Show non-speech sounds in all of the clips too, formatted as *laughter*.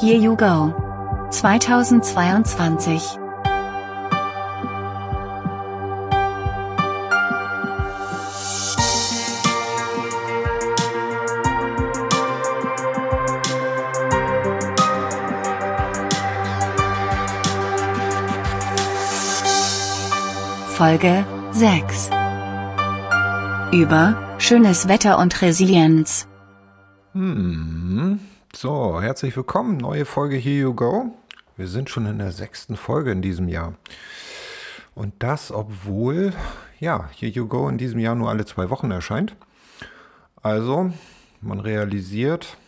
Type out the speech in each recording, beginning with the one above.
Here You Go 2022 Folge 6 über schönes Wetter und Resilienz. Hm. So, herzlich willkommen. Neue Folge Here You Go. Wir sind schon in der sechsten Folge in diesem Jahr. Und das, obwohl, ja, Here You Go in diesem Jahr nur alle zwei Wochen erscheint. Also, man realisiert,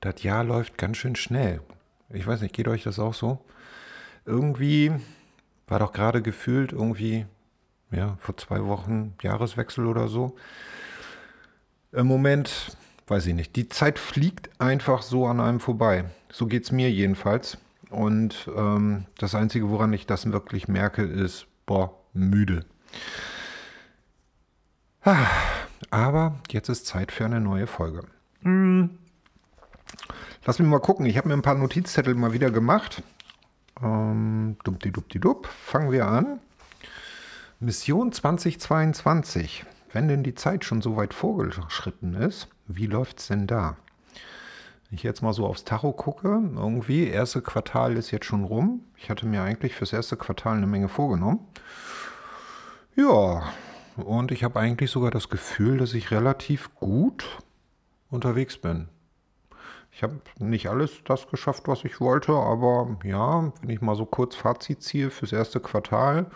das Jahr läuft ganz schön schnell. Ich weiß nicht, geht euch das auch so? Irgendwie war doch gerade gefühlt irgendwie ja, vor zwei Wochen Jahreswechsel oder so. Im Moment, weiß ich nicht, die Zeit fliegt einfach so an einem vorbei. So geht es mir jedenfalls. Und ähm, das Einzige, woran ich das wirklich merke, ist, boah, müde. Aber jetzt ist Zeit für eine neue Folge. Hm. Lass mich mal gucken. Ich habe mir ein paar Notizzettel mal wieder gemacht. Ähm, dupp. Fangen wir an. Mission 2022. Wenn denn die Zeit schon so weit vorgeschritten ist, wie läuft es denn da? Wenn ich jetzt mal so aufs Tacho gucke, irgendwie, erste Quartal ist jetzt schon rum. Ich hatte mir eigentlich fürs erste Quartal eine Menge vorgenommen. Ja, und ich habe eigentlich sogar das Gefühl, dass ich relativ gut unterwegs bin. Ich habe nicht alles das geschafft, was ich wollte, aber ja, wenn ich mal so kurz Fazit ziehe fürs erste Quartal,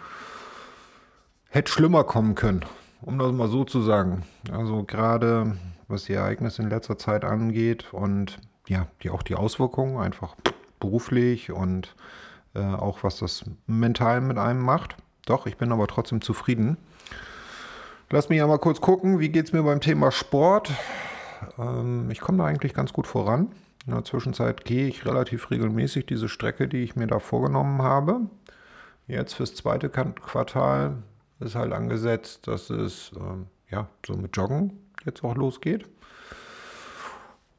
hätte schlimmer kommen können, um das mal so zu sagen. Also gerade was die Ereignisse in letzter Zeit angeht und ja, die, auch die Auswirkungen einfach beruflich und äh, auch was das mental mit einem macht. Doch, ich bin aber trotzdem zufrieden. Lass mich ja mal kurz gucken, wie geht es mir beim Thema Sport. Ähm, ich komme da eigentlich ganz gut voran. In der Zwischenzeit gehe ich relativ regelmäßig diese Strecke, die ich mir da vorgenommen habe. Jetzt fürs zweite Quartal ist halt angesetzt, dass es ähm, ja so mit Joggen jetzt auch losgeht.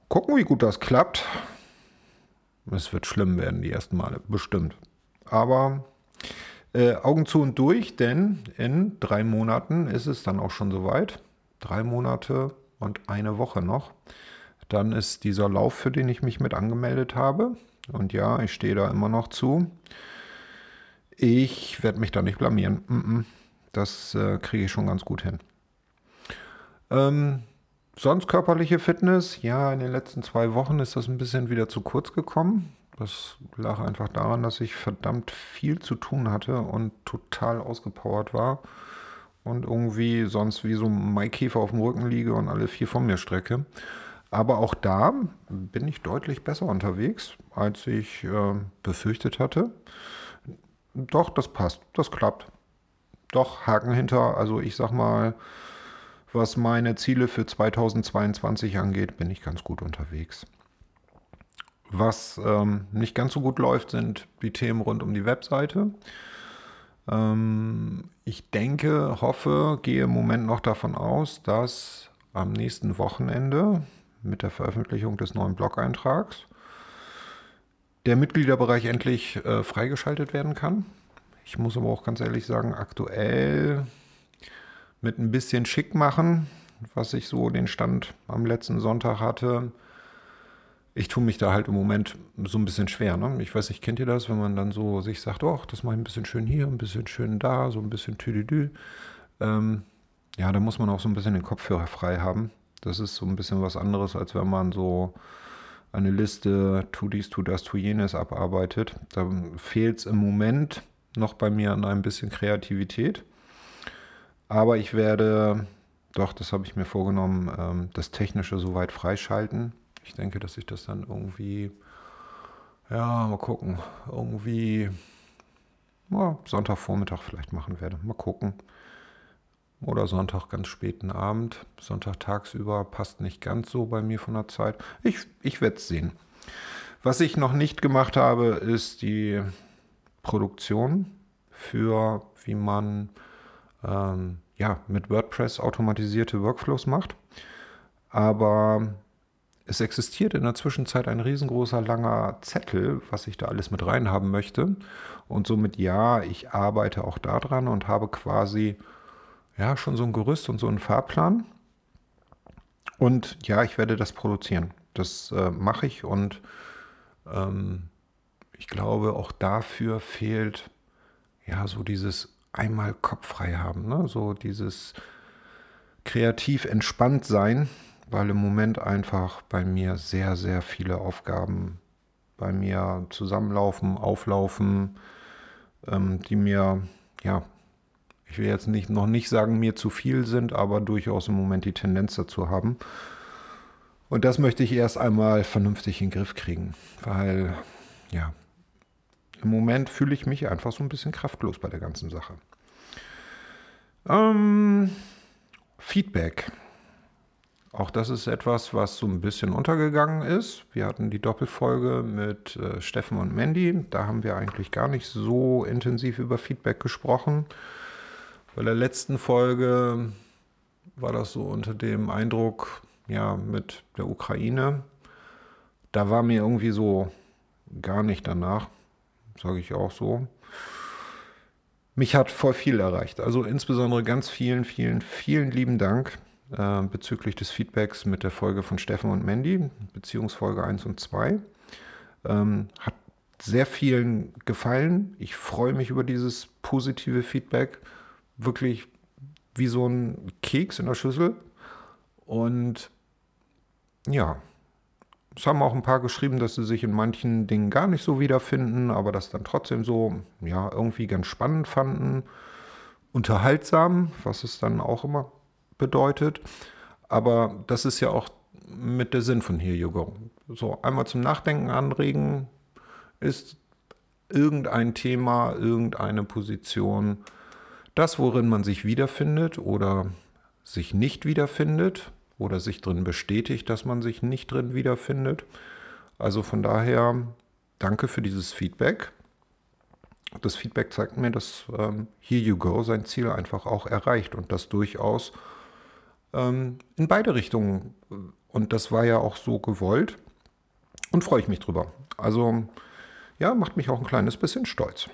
Gucken, wie gut das klappt. Es wird schlimm werden, die ersten Male, bestimmt. Aber äh, Augen zu und durch, denn in drei Monaten ist es dann auch schon soweit. Drei Monate und eine Woche noch. Dann ist dieser Lauf, für den ich mich mit angemeldet habe. Und ja, ich stehe da immer noch zu. Ich werde mich da nicht blamieren. Mm -mm. Das äh, kriege ich schon ganz gut hin. Ähm, sonst körperliche Fitness. Ja, in den letzten zwei Wochen ist das ein bisschen wieder zu kurz gekommen. Das lag einfach daran, dass ich verdammt viel zu tun hatte und total ausgepowert war. Und irgendwie sonst wie so ein Maikäfer auf dem Rücken liege und alle vier von mir strecke. Aber auch da bin ich deutlich besser unterwegs, als ich äh, befürchtet hatte. Doch, das passt, das klappt doch Haken hinter. Also ich sag mal, was meine Ziele für 2022 angeht, bin ich ganz gut unterwegs. Was ähm, nicht ganz so gut läuft, sind die Themen rund um die Webseite. Ähm, ich denke, hoffe, gehe im Moment noch davon aus, dass am nächsten Wochenende mit der Veröffentlichung des neuen Blog-Eintrags der Mitgliederbereich endlich äh, freigeschaltet werden kann. Ich muss aber auch ganz ehrlich sagen, aktuell mit ein bisschen schick machen, was ich so den Stand am letzten Sonntag hatte. Ich tue mich da halt im Moment so ein bisschen schwer. Ne? Ich weiß nicht, kennt ihr das, wenn man dann so sich sagt, oh, das mache ich ein bisschen schön hier, ein bisschen schön da, so ein bisschen tüdüdü. Ähm, ja, da muss man auch so ein bisschen den Kopfhörer frei haben. Das ist so ein bisschen was anderes, als wenn man so eine Liste, tu dies, tu das, tu jenes abarbeitet. Da fehlt es im Moment noch bei mir an ein bisschen Kreativität. Aber ich werde, doch, das habe ich mir vorgenommen, ähm, das Technische soweit freischalten. Ich denke, dass ich das dann irgendwie, ja, mal gucken, irgendwie ja, Sonntagvormittag vielleicht machen werde. Mal gucken. Oder Sonntag ganz späten Abend. Sonntag tagsüber passt nicht ganz so bei mir von der Zeit. Ich, ich werde es sehen. Was ich noch nicht gemacht habe, ist die Produktion für, wie man ähm, ja, mit WordPress automatisierte Workflows macht. Aber es existiert in der Zwischenzeit ein riesengroßer langer Zettel, was ich da alles mit reinhaben möchte. Und somit ja, ich arbeite auch daran und habe quasi ja schon so ein Gerüst und so einen Fahrplan. Und ja, ich werde das produzieren. Das äh, mache ich und ähm, ich glaube, auch dafür fehlt ja so dieses einmal Kopf frei haben, ne? so dieses kreativ entspannt sein, weil im Moment einfach bei mir sehr, sehr viele Aufgaben bei mir zusammenlaufen, auflaufen, ähm, die mir, ja, ich will jetzt nicht, noch nicht sagen, mir zu viel sind, aber durchaus im Moment die Tendenz dazu haben. Und das möchte ich erst einmal vernünftig in den Griff kriegen, weil, ja, im Moment fühle ich mich einfach so ein bisschen kraftlos bei der ganzen Sache. Ähm, Feedback. Auch das ist etwas, was so ein bisschen untergegangen ist. Wir hatten die Doppelfolge mit äh, Steffen und Mandy. Da haben wir eigentlich gar nicht so intensiv über Feedback gesprochen. Bei der letzten Folge war das so unter dem Eindruck, ja, mit der Ukraine. Da war mir irgendwie so gar nicht danach, sage ich auch so. Mich hat voll viel erreicht. Also insbesondere ganz vielen, vielen, vielen lieben Dank äh, bezüglich des Feedbacks mit der Folge von Steffen und Mandy, Beziehungsfolge 1 und 2. Ähm, hat sehr vielen gefallen. Ich freue mich über dieses positive Feedback. Wirklich wie so ein Keks in der Schüssel. Und ja, es haben auch ein paar geschrieben, dass sie sich in manchen Dingen gar nicht so wiederfinden, aber das dann trotzdem so, ja, irgendwie ganz spannend fanden. Unterhaltsam, was es dann auch immer bedeutet. Aber das ist ja auch mit der Sinn von Here You. So einmal zum Nachdenken anregen ist irgendein Thema, irgendeine Position, das, worin man sich wiederfindet oder sich nicht wiederfindet oder sich drin bestätigt, dass man sich nicht drin wiederfindet. Also von daher danke für dieses Feedback. Das Feedback zeigt mir, dass ähm, Here You Go sein Ziel einfach auch erreicht und das durchaus ähm, in beide Richtungen. Und das war ja auch so gewollt und freue ich mich drüber. Also ja, macht mich auch ein kleines bisschen stolz.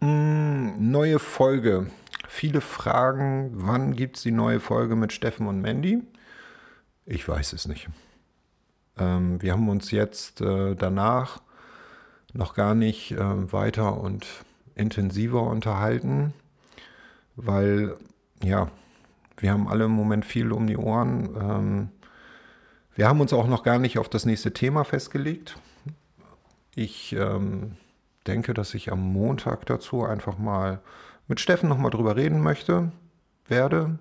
Mm, neue Folge viele Fragen, wann gibt es die neue Folge mit Steffen und Mandy? Ich weiß es nicht. Ähm, wir haben uns jetzt äh, danach noch gar nicht äh, weiter und intensiver unterhalten, weil ja, wir haben alle im Moment viel um die Ohren. Ähm, wir haben uns auch noch gar nicht auf das nächste Thema festgelegt. Ich ähm, denke, dass ich am Montag dazu einfach mal mit Steffen nochmal drüber reden möchte, werde,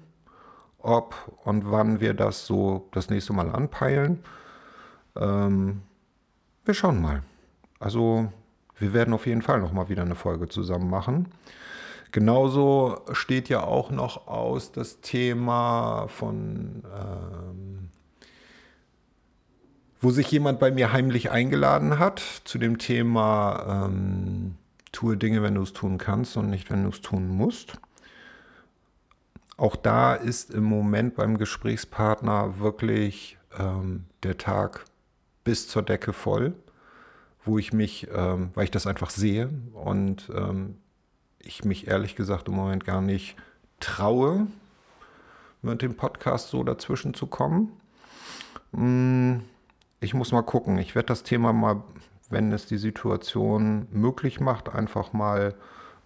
ob und wann wir das so das nächste Mal anpeilen. Ähm, wir schauen mal. Also wir werden auf jeden Fall nochmal wieder eine Folge zusammen machen. Genauso steht ja auch noch aus das Thema von, ähm, wo sich jemand bei mir heimlich eingeladen hat zu dem Thema ähm, tue Dinge, wenn du es tun kannst und nicht, wenn du es tun musst. Auch da ist im Moment beim Gesprächspartner wirklich ähm, der Tag bis zur Decke voll, wo ich mich, ähm, weil ich das einfach sehe und ähm, ich mich ehrlich gesagt im Moment gar nicht traue, mit dem Podcast so dazwischen zu kommen. Hm, ich muss mal gucken. Ich werde das Thema mal wenn es die Situation möglich macht, einfach mal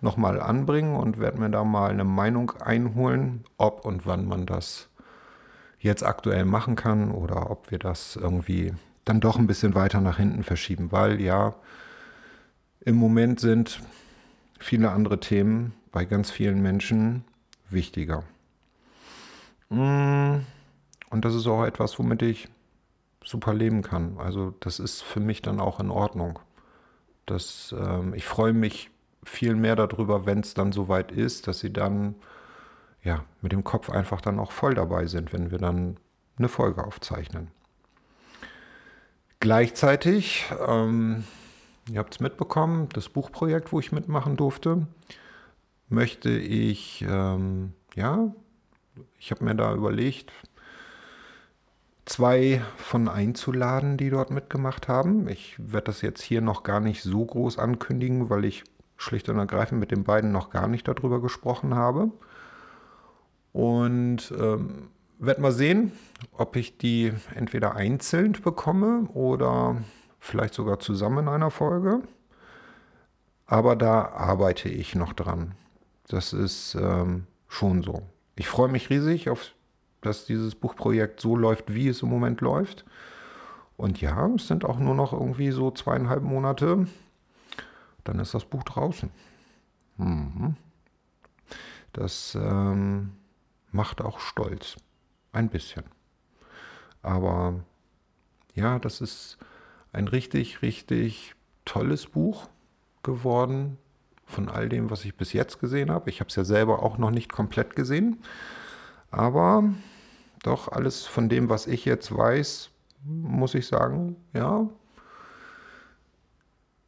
nochmal anbringen und werde mir da mal eine Meinung einholen, ob und wann man das jetzt aktuell machen kann oder ob wir das irgendwie dann doch ein bisschen weiter nach hinten verschieben, weil ja, im Moment sind viele andere Themen bei ganz vielen Menschen wichtiger. Mm, und das ist auch etwas, womit ich super leben kann. Also das ist für mich dann auch in Ordnung. Das, ähm, ich freue mich viel mehr darüber, wenn es dann soweit ist, dass sie dann ja mit dem Kopf einfach dann auch voll dabei sind, wenn wir dann eine Folge aufzeichnen. Gleichzeitig, ähm, ihr habt es mitbekommen, das Buchprojekt, wo ich mitmachen durfte, möchte ich, ähm, ja, ich habe mir da überlegt, zwei von einzuladen, die dort mitgemacht haben. Ich werde das jetzt hier noch gar nicht so groß ankündigen, weil ich schlicht und ergreifend mit den beiden noch gar nicht darüber gesprochen habe. Und ähm, werde mal sehen, ob ich die entweder einzeln bekomme oder vielleicht sogar zusammen in einer Folge. Aber da arbeite ich noch dran. Das ist ähm, schon so. Ich freue mich riesig, auf, dass dieses Buchprojekt so läuft, wie es im Moment läuft. Und ja, es sind auch nur noch irgendwie so zweieinhalb Monate. Dann ist das Buch draußen. Mhm. Das ähm, macht auch stolz. Ein bisschen. Aber ja, das ist ein richtig, richtig tolles Buch geworden von all dem, was ich bis jetzt gesehen habe. Ich habe es ja selber auch noch nicht komplett gesehen. Aber doch alles von dem, was ich jetzt weiß, muss ich sagen, ja,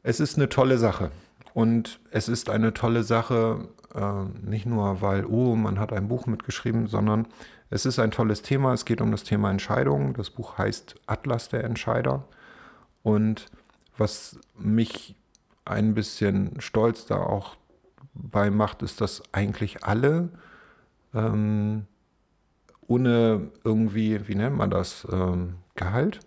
es ist eine tolle Sache. Und es ist eine tolle Sache, äh, nicht nur, weil, oh, man hat ein Buch mitgeschrieben, sondern es ist ein tolles Thema. Es geht um das Thema Entscheidungen. Das Buch heißt Atlas der Entscheider. Und was mich ein bisschen stolz da auch bei macht, ist, dass eigentlich alle ähm, ohne irgendwie, wie nennt man das, ähm, Gehalt?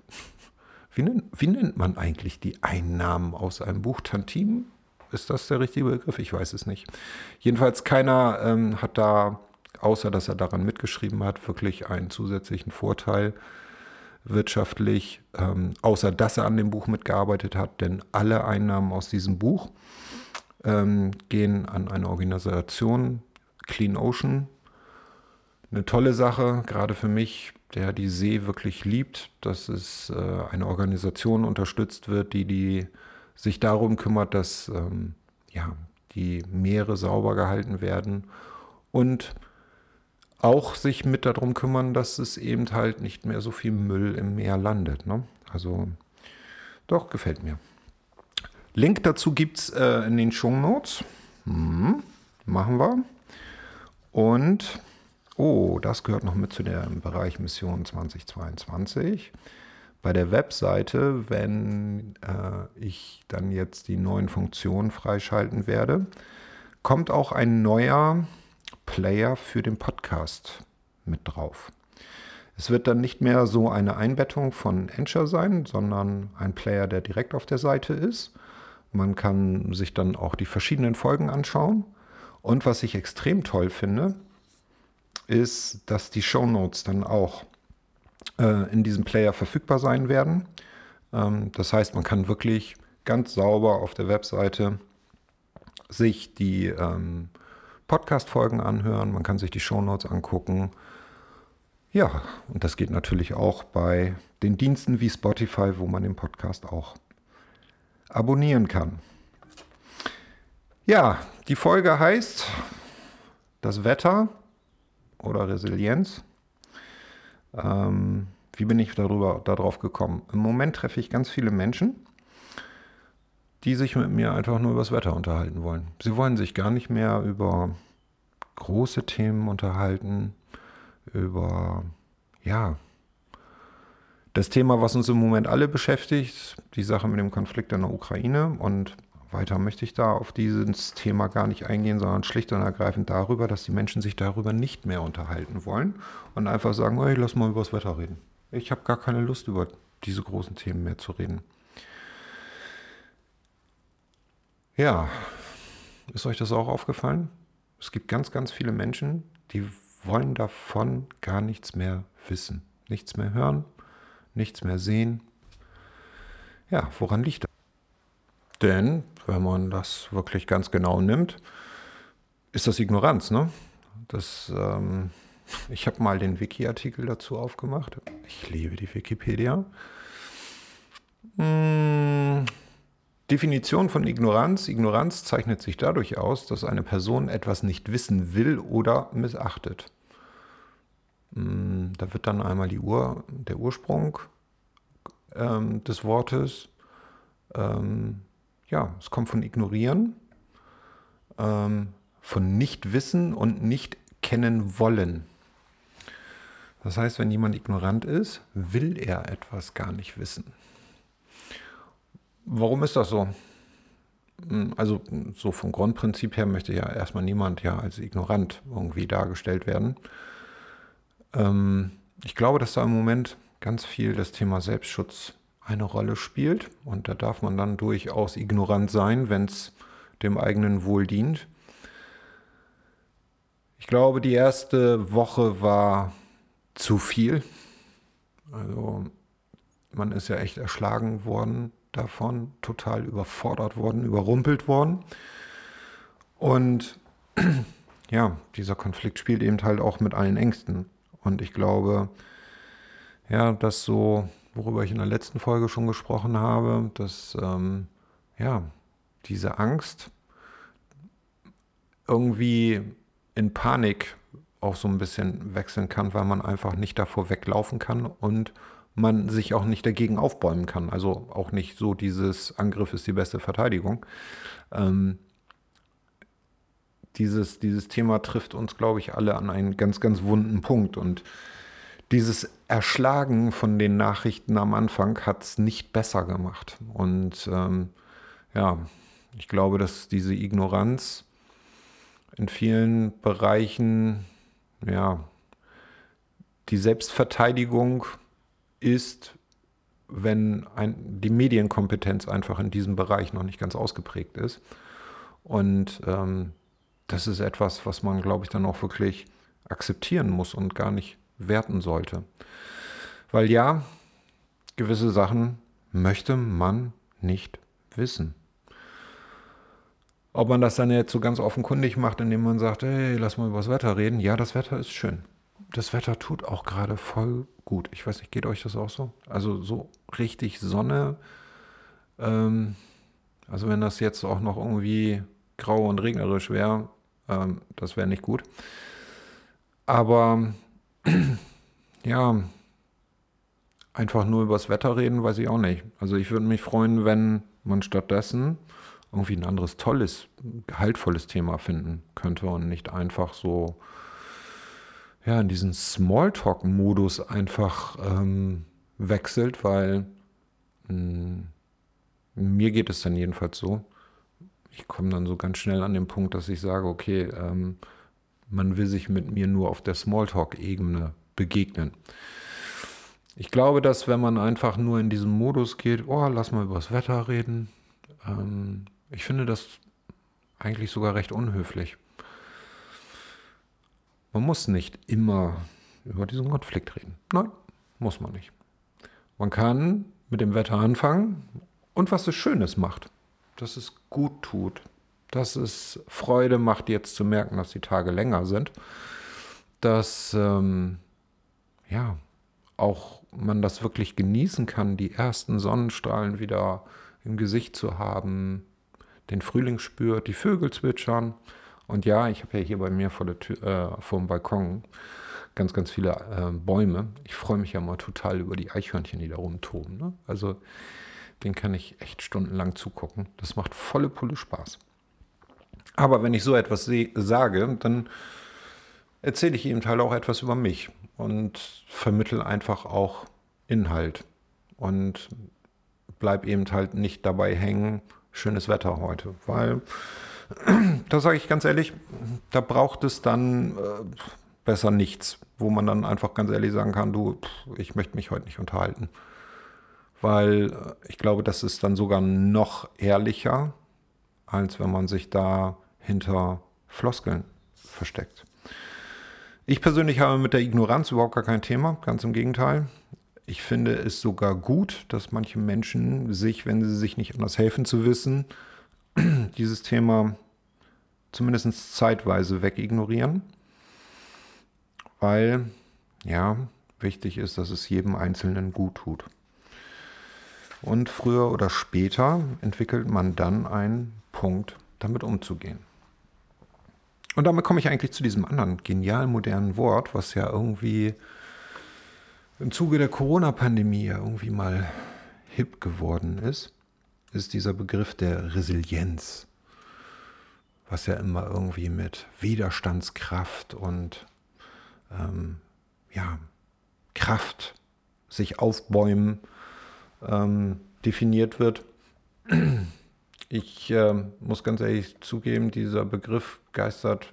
Wie nennt, wie nennt man eigentlich die Einnahmen aus einem Buch? Tantim? Ist das der richtige Begriff? Ich weiß es nicht. Jedenfalls keiner ähm, hat da, außer dass er daran mitgeschrieben hat, wirklich einen zusätzlichen Vorteil wirtschaftlich, ähm, außer dass er an dem Buch mitgearbeitet hat, denn alle Einnahmen aus diesem Buch ähm, gehen an eine Organisation, Clean Ocean. Eine tolle Sache, gerade für mich, der die See wirklich liebt, dass es äh, eine Organisation unterstützt wird, die, die sich darum kümmert, dass ähm, ja, die Meere sauber gehalten werden und auch sich mit darum kümmern, dass es eben halt nicht mehr so viel Müll im Meer landet. Ne? Also doch, gefällt mir. Link dazu gibt es äh, in den Show Notes. Hm, machen wir. Und, oh, das gehört noch mit zu dem Bereich Mission 2022. Bei der Webseite, wenn äh, ich dann jetzt die neuen Funktionen freischalten werde, kommt auch ein neuer Player für den Podcast mit drauf. Es wird dann nicht mehr so eine Einbettung von Encher sein, sondern ein Player, der direkt auf der Seite ist. Man kann sich dann auch die verschiedenen Folgen anschauen. Und was ich extrem toll finde, ist, dass die Show Notes dann auch äh, in diesem Player verfügbar sein werden. Ähm, das heißt, man kann wirklich ganz sauber auf der Webseite sich die ähm, Podcast-Folgen anhören, man kann sich die Shownotes angucken. Ja, und das geht natürlich auch bei den Diensten wie Spotify, wo man den Podcast auch abonnieren kann. Ja, die Folge heißt das Wetter oder Resilienz. Ähm, wie bin ich darüber darauf gekommen? Im Moment treffe ich ganz viele Menschen, die sich mit mir einfach nur über das Wetter unterhalten wollen. Sie wollen sich gar nicht mehr über große Themen unterhalten, über, ja, das Thema, was uns im Moment alle beschäftigt, die Sache mit dem Konflikt in der Ukraine. Und weiter möchte ich da auf dieses Thema gar nicht eingehen, sondern schlicht und ergreifend darüber, dass die Menschen sich darüber nicht mehr unterhalten wollen und einfach sagen, hey, lass mal über das Wetter reden. Ich habe gar keine Lust, über diese großen Themen mehr zu reden. Ja, ist euch das auch aufgefallen? Es gibt ganz, ganz viele Menschen, die wollen davon gar nichts mehr wissen, nichts mehr hören, nichts mehr sehen. Ja, woran liegt das? Denn, wenn man das wirklich ganz genau nimmt, ist das Ignoranz. Ne? Das, ähm, ich habe mal den Wiki-Artikel dazu aufgemacht. Ich liebe die Wikipedia. Hm, Definition von Ignoranz. Ignoranz zeichnet sich dadurch aus, dass eine Person etwas nicht wissen will oder missachtet. Hm, da wird dann einmal Ur, der Ursprung ähm, des Wortes. Ähm, ja, es kommt von ignorieren, ähm, von nicht wissen und nicht kennen wollen. Das heißt, wenn jemand ignorant ist, will er etwas gar nicht wissen. Warum ist das so? Hm, also so vom Grundprinzip her möchte ja erstmal niemand ja als ignorant irgendwie dargestellt werden. Ähm, ich glaube, dass da im Moment ganz viel das Thema Selbstschutz eine Rolle spielt und da darf man dann durchaus ignorant sein, wenn es dem eigenen Wohl dient. Ich glaube, die erste Woche war zu viel. Also man ist ja echt erschlagen worden davon, total überfordert worden, überrumpelt worden. Und *clears throat* ja, dieser Konflikt spielt eben halt auch mit allen Ängsten. Und ich glaube, ja, dass so, worüber ich in der letzten Folge schon gesprochen habe, dass ähm, ja, diese Angst irgendwie in Panik auch so ein bisschen wechseln kann, weil man einfach nicht davor weglaufen kann und man sich auch nicht dagegen aufbäumen kann. Also auch nicht so dieses Angriff ist die beste Verteidigung. Ähm, dieses, dieses Thema trifft uns, glaube ich, alle an einen ganz, ganz wunden Punkt. Und dieses Erschlagen von den Nachrichten am Anfang hat es nicht besser gemacht. Und ähm, ja, ich glaube, dass diese Ignoranz in vielen Bereichen, ja, die Selbstverteidigung ist, wenn ein, die Medienkompetenz einfach in diesem Bereich noch nicht ganz ausgeprägt ist. Und ähm, das ist etwas, was man, glaube ich, dann auch wirklich akzeptieren muss und gar nicht werten sollte. Weil ja, gewisse Sachen möchte man nicht wissen. Ob man das dann jetzt so ganz offenkundig macht, indem man sagt, hey, lass mal über das Wetter reden. Ja, das Wetter ist schön. Das Wetter tut auch gerade voll gut. Ich weiß nicht, geht euch das auch so? Also so richtig Sonne. Ähm, also wenn das jetzt auch noch irgendwie grau und regnerisch wäre, ähm, das wäre nicht gut. Aber ja, einfach nur übers Wetter reden, weiß ich auch nicht. Also ich würde mich freuen, wenn man stattdessen irgendwie ein anderes tolles, gehaltvolles Thema finden könnte und nicht einfach so ja, in diesen Smalltalk-Modus einfach ähm, wechselt, weil mh, hm, mir geht es dann jedenfalls so, ich komme dann so ganz schnell an den Punkt, dass ich sage, okay, ähm, man will sich mit mir nur auf der Smalltalk-Ebene begegnen. Ich glaube, dass wenn man einfach nur in diesem Modus geht, oh, lass mal über das Wetter reden, ähm, ich finde das eigentlich sogar recht unhöflich. Man muss nicht immer über diesen Konflikt reden. Nein, muss man nicht. Man kann mit dem Wetter anfangen und was es Schönes macht dass es gut tut, dass es Freude macht, jetzt zu merken, dass die Tage länger sind, dass ähm, ja auch man das wirklich genießen kann, die ersten Sonnenstrahlen wieder im Gesicht zu haben, den Frühling spürt, die Vögel zwitschern. Und ja, ich habe ja hier bei mir vor, der Tür, äh, vor dem Balkon ganz, ganz viele äh, Bäume. Ich freue mich ja mal total über die Eichhörnchen, die da rumtoben. Ne? Also den kann ich echt stundenlang zugucken. Das macht volle Pulle Spaß. Aber wenn ich so etwas sage, dann erzähle ich ihm halt auch etwas über mich und vermittel einfach auch Inhalt und bleib eben halt nicht dabei hängen, schönes Wetter heute, weil *clears throat* da sage ich ganz ehrlich, da braucht es dann äh, besser nichts, wo man dann einfach ganz ehrlich sagen kann, du, ich möchte mich heute nicht unterhalten. Weil äh, ich glaube, das ist dann sogar noch ehrlicher, als wenn man sich da hinter Floskeln versteckt. Ich persönlich habe mit der Ignoranz überhaupt gar kein Thema, ganz im Gegenteil. Ich finde es sogar gut, dass manche Menschen sich, wenn sie sich nicht anders helfen zu wissen, *clears throat* dieses Thema zumindest zeitweise wegignorieren, weil ja, wichtig ist, dass es jedem Einzelnen gut tut. Und früher oder später entwickelt man dann einen Punkt, damit umzugehen. Und damit komme ich eigentlich zu diesem anderen genial modernen Wort, was ja irgendwie im Zuge der Corona-Pandemie ja irgendwie mal hip geworden ist, ist dieser Begriff der Resilienz, was ja immer irgendwie mit Widerstandskraft und ähm, ja, Kraft, sich aufbäumen ähm, definiert wird. Ich äh, muss ganz ehrlich zugeben, dieser Begriff geistert,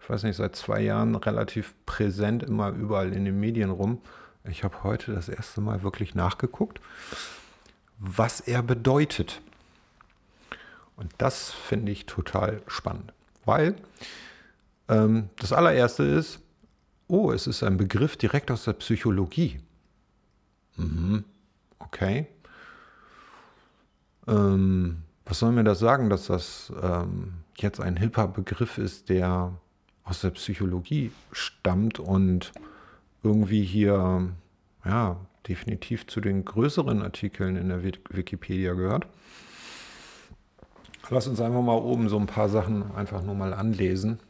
ich weiß nicht, seit zwei Jahren relativ präsent immer überall in den Medien rum. Ich habe heute das erste Mal wirklich nachgeguckt, was er bedeutet. Und das finde ich total spannend, weil ähm, das allererste ist, oh, es ist ein Begriff direkt aus der Psychologie. Mhm. Okay. Ähm, was soll mir das sagen, dass das ähm, jetzt ein hipper Begriff ist, der aus der Psychologie stammt und irgendwie hier, ja, definitiv zu den größeren Artikeln in der Wikipedia gehört. Lass uns einfach mal oben so ein paar Sachen einfach nur mal anlesen.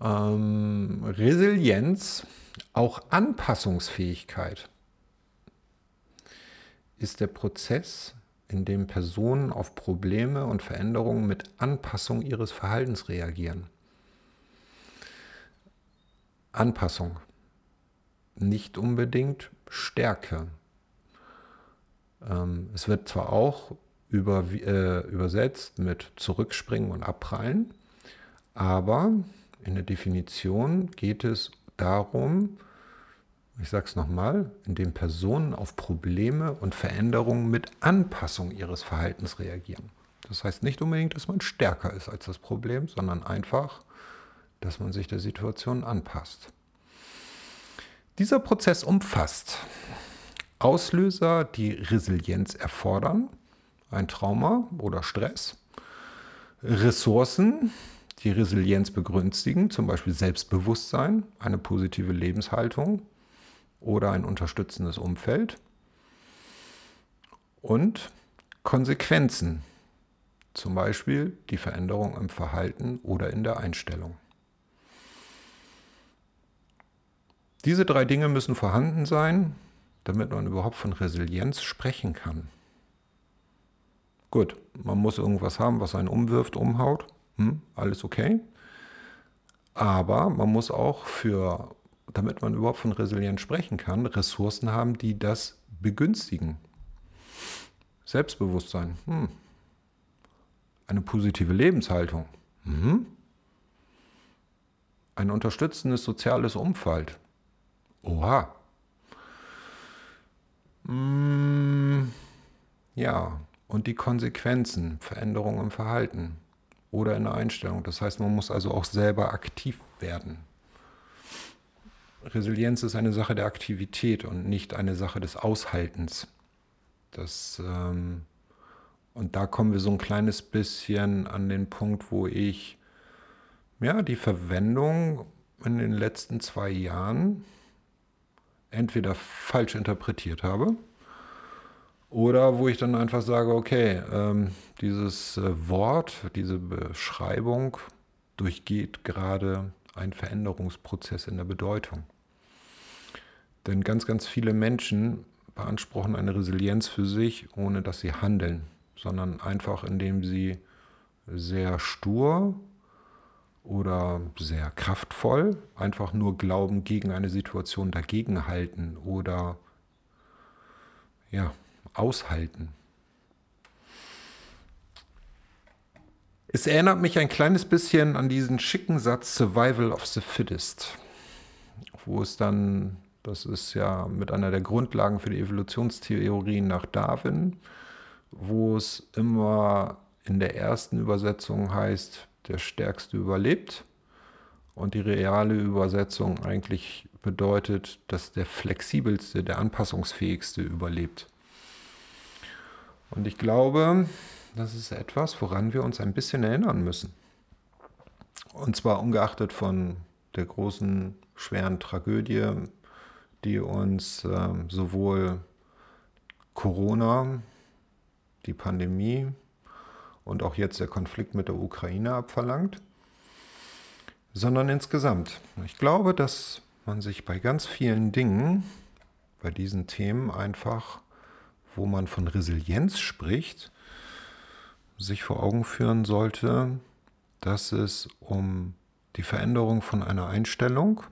Ähm, Resilienz, auch Anpassungsfähigkeit, ist der Prozess, in dem Personen auf Probleme und Veränderungen mit Anpassung ihres Verhaltens reagieren. Anpassung, nicht unbedingt Stärke. Ähm, es wird zwar auch über, äh, übersetzt mit Zurückspringen und Abprallen, aber in der Definition geht es darum, ich sage es nochmal, indem Personen auf Probleme und Veränderungen mit Anpassung ihres Verhaltens reagieren. Das heißt nicht unbedingt, dass man stärker ist als das Problem, sondern einfach, dass man sich der Situation anpasst. Dieser Prozess umfasst Auslöser, die Resilienz erfordern, ein Trauma oder Stress, Ressourcen, die Resilienz begünstigen, zum Beispiel Selbstbewusstsein, eine positive Lebenshaltung oder ein unterstützendes Umfeld und Konsequenzen, zum Beispiel die Veränderung im Verhalten oder in der Einstellung. Diese drei Dinge müssen vorhanden sein, damit man überhaupt von Resilienz sprechen kann. Gut, man muss irgendwas haben, was einen umwirft, umhaut. Hm, alles okay. Aber man muss auch für, damit man überhaupt von Resilienz sprechen kann, Ressourcen haben, die das begünstigen. Selbstbewusstsein. Hm. Eine positive Lebenshaltung. Hm. Ein unterstützendes soziales Umfeld. Oha. Hm. Ja, und die Konsequenzen, Veränderungen im Verhalten oder in der Einstellung. Das heißt, man muss also auch selber aktiv werden. Resilienz ist eine Sache der Aktivität und nicht eine Sache des Aushaltens. Das, ähm, und da kommen wir so ein kleines bisschen an den Punkt, wo ich ja, die Verwendung in den letzten zwei Jahren entweder falsch interpretiert habe oder wo ich dann einfach sage, okay, ähm, dieses äh, Wort, diese Beschreibung durchgeht gerade einen Veränderungsprozess in der Bedeutung. Denn ganz, ganz viele Menschen beanspruchen eine Resilienz für sich, ohne dass sie handeln, sondern einfach indem sie sehr stur oder sehr kraftvoll einfach nur glauben, gegen eine Situation dagegenhalten oder ja, aushalten. Es erinnert mich ein kleines bisschen an diesen schicken Satz Survival of the Fittest, wo es dann, das ist ja mit einer der Grundlagen für die Evolutionstheorien nach Darwin, wo es immer in der ersten Übersetzung heißt, der Stärkste überlebt und die reale Übersetzung eigentlich bedeutet, dass der flexibelste, der anpassungsfähigste überlebt. Und ich glaube, das ist etwas, woran wir uns ein bisschen erinnern müssen. Und zwar ungeachtet von der großen, schweren Tragödie, die uns äh, sowohl Corona, die Pandemie und auch jetzt der Konflikt mit der Ukraine abverlangt, sondern insgesamt. Ich glaube, dass man sich bei ganz vielen Dingen, bei diesen Themen einfach wo man von Resilienz spricht, sich vor Augen führen sollte, dass es um die Veränderung von einer Einstellung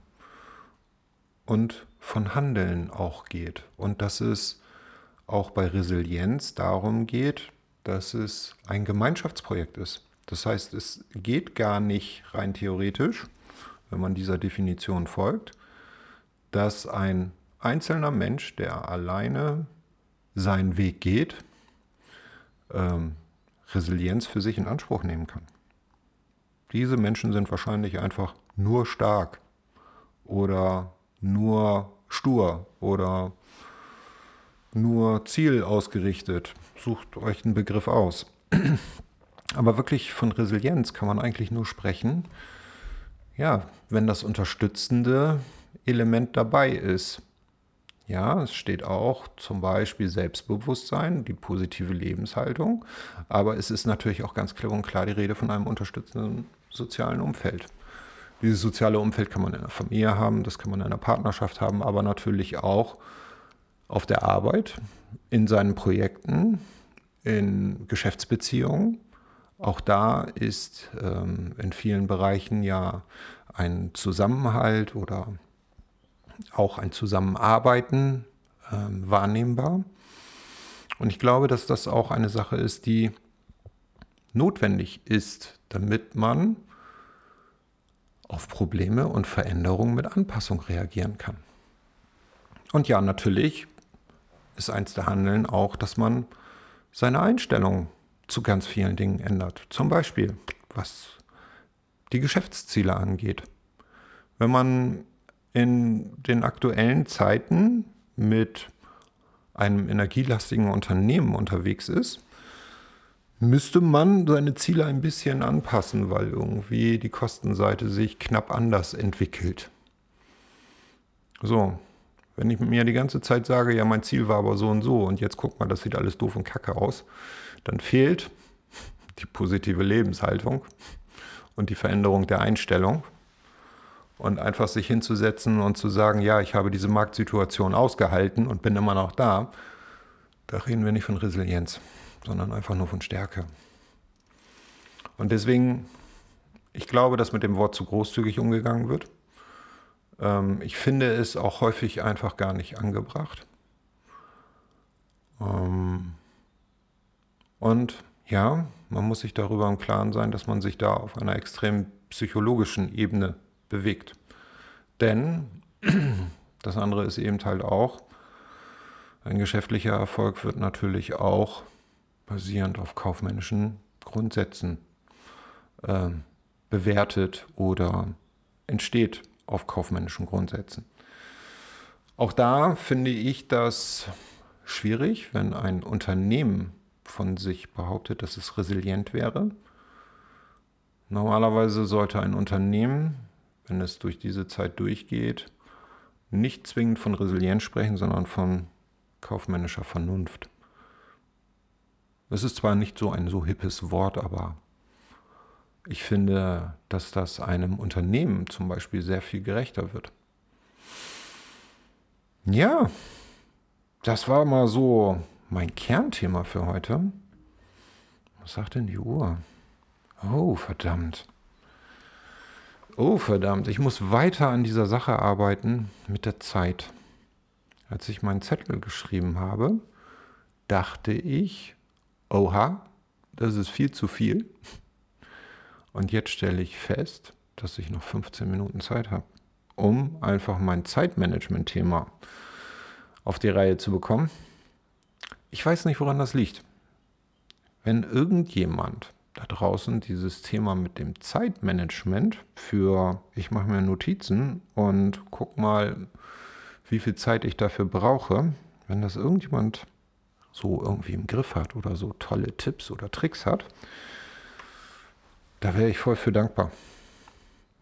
und von Handeln auch geht. Und dass es auch bei Resilienz darum geht, dass es ein Gemeinschaftsprojekt ist. Das heißt, es geht gar nicht rein theoretisch, wenn man dieser Definition folgt, dass ein einzelner Mensch, der alleine seinen Weg geht, ähm, Resilienz für sich in Anspruch nehmen kann. Diese Menschen sind wahrscheinlich einfach nur stark oder nur stur oder nur zielausgerichtet. Sucht euch einen Begriff aus. *clears throat* Aber wirklich von Resilienz kann man eigentlich nur sprechen, ja, wenn das unterstützende Element dabei ist. Ja, es steht auch zum Beispiel Selbstbewusstsein, die positive Lebenshaltung, aber es ist natürlich auch ganz klipp und klar die Rede von einem unterstützenden sozialen Umfeld. Dieses soziale Umfeld kann man in einer Familie haben, das kann man in einer Partnerschaft haben, aber natürlich auch auf der Arbeit, in seinen Projekten, in Geschäftsbeziehungen. Auch da ist ähm, in vielen Bereichen ja ein Zusammenhalt oder auch ein Zusammenarbeiten ähm, wahrnehmbar. Und ich glaube, dass das auch eine Sache ist, die notwendig ist, damit man auf Probleme und Veränderungen mit Anpassung reagieren kann. Und ja, natürlich ist eins der Handeln auch, dass man seine Einstellung zu ganz vielen Dingen ändert. Zum Beispiel, was die Geschäftsziele angeht. Wenn man in den aktuellen Zeiten mit einem energielastigen Unternehmen unterwegs ist, müsste man seine Ziele ein bisschen anpassen, weil irgendwie die Kostenseite sich knapp anders entwickelt. So, wenn ich mir die ganze Zeit sage, ja, mein Ziel war aber so und so und jetzt guck mal, das sieht alles doof und kacke aus, dann fehlt die positive Lebenshaltung und die Veränderung der Einstellung. Und einfach sich hinzusetzen und zu sagen, ja, ich habe diese Marktsituation ausgehalten und bin immer noch da, da reden wir nicht von Resilienz sondern einfach nur von Stärke. Und deswegen, ich glaube, dass mit dem Wort zu großzügig umgegangen wird. Ähm, ich finde es auch häufig einfach gar nicht angebracht. Ähm, und ja, man muss sich darüber im Klaren sein, dass man sich da auf einer extrem psychologischen Ebene bewegt. Denn *clears throat* das andere ist eben halt auch, ein geschäftlicher Erfolg wird natürlich auch basierend auf kaufmännischen Grundsätzen äh, bewertet oder entsteht auf kaufmännischen Grundsätzen. Auch da finde ich das schwierig, wenn ein Unternehmen von sich behauptet, dass es resilient wäre. Normalerweise sollte ein Unternehmen, wenn es durch diese Zeit durchgeht, nicht zwingend von Resilienz sprechen, sondern von kaufmännischer Vernunft. Es ist zwar nicht so ein so hippes Wort, aber ich finde, dass das einem Unternehmen zum Beispiel sehr viel gerechter wird. Ja, das war mal so mein Kernthema für heute. Was sagt denn die Uhr? Oh, verdammt. Oh, verdammt. Ich muss weiter an dieser Sache arbeiten mit der Zeit. Als ich meinen Zettel geschrieben habe, dachte ich, oha, das ist viel zu viel. Und jetzt stelle ich fest, dass ich noch 15 Minuten Zeit habe, um einfach mein Zeitmanagement-Thema auf die Reihe zu bekommen. Ich weiß nicht, woran das liegt. Wenn irgendjemand da draußen dieses Thema mit dem Zeitmanagement für, ich mache mir Notizen und guck mal, wie viel Zeit ich dafür brauche, wenn das irgendjemand so irgendwie im Griff hat oder so tolle Tipps oder Tricks hat, da wäre ich voll für dankbar.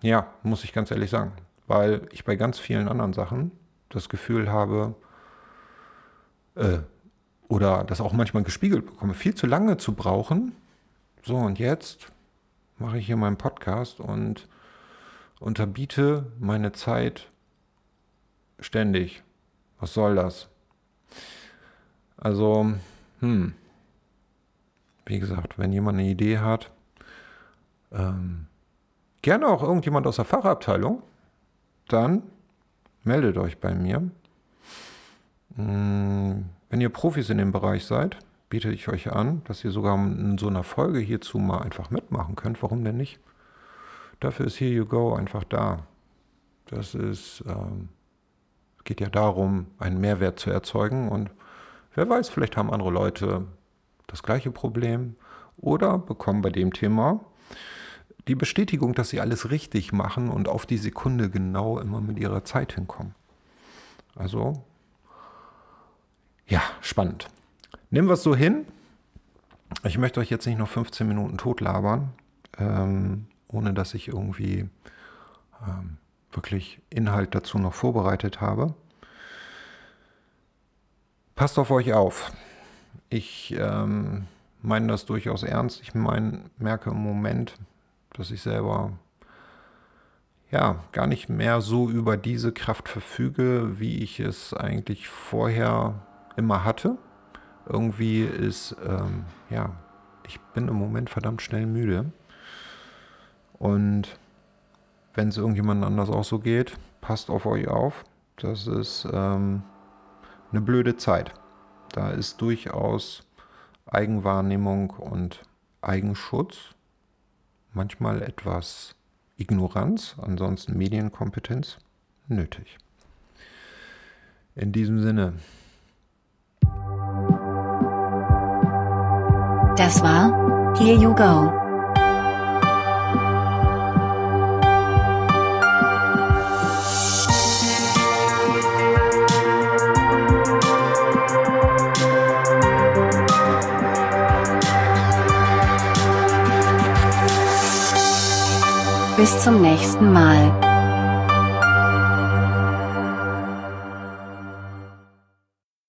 Ja, muss ich ganz ehrlich sagen, weil ich bei ganz vielen anderen Sachen das Gefühl habe, äh, oder das auch manchmal gespiegelt bekomme, viel zu lange zu brauchen. So, und jetzt mache ich hier meinen Podcast und unterbiete meine Zeit ständig. Was soll das? Also, hm, wie gesagt, wenn jemand eine Idee hat, ähm, gerne auch irgendjemand aus der Fachabteilung, dann meldet euch bei mir. Mm, wenn ihr Profis in dem Bereich seid, biete ich euch an, dass ihr sogar in so einer Folge hierzu mal einfach mitmachen könnt. Warum denn nicht? Dafür ist Here You Go einfach da. Das ist, ähm, geht ja darum, einen Mehrwert zu erzeugen und wer weiß, vielleicht haben andere Leute das gleiche Problem oder bekommen bei dem Thema die Bestätigung, dass sie alles richtig machen und auf die Sekunde genau immer mit ihrer Zeit hinkommen. Also, ja, spannend. Nehmen wir es so hin. Ich möchte euch jetzt nicht noch 15 Minuten totlabern, ähm, ohne dass ich irgendwie ähm, wirklich Inhalt dazu noch vorbereitet habe. Passt auf euch auf. Ich ähm, meine das durchaus ernst. Ich mein, merke im Moment, dass ich selber ja gar nicht mehr so über diese Kraft verfüge, wie ich es eigentlich vorher immer hatte. Irgendwie ist, ähm, ja, ich bin im Moment verdammt schnell müde. Und wenn es irgendjemand anders auch so geht, passt auf euch auf. Das ist ähm, eine blöde Zeit. Da ist durchaus Eigenwahrnehmung und Eigenschutz, manchmal etwas Ignoranz, ansonsten Medienkompetenz nötig. In diesem Sinne. Das war Here You Go. Bis zum nächsten Mal.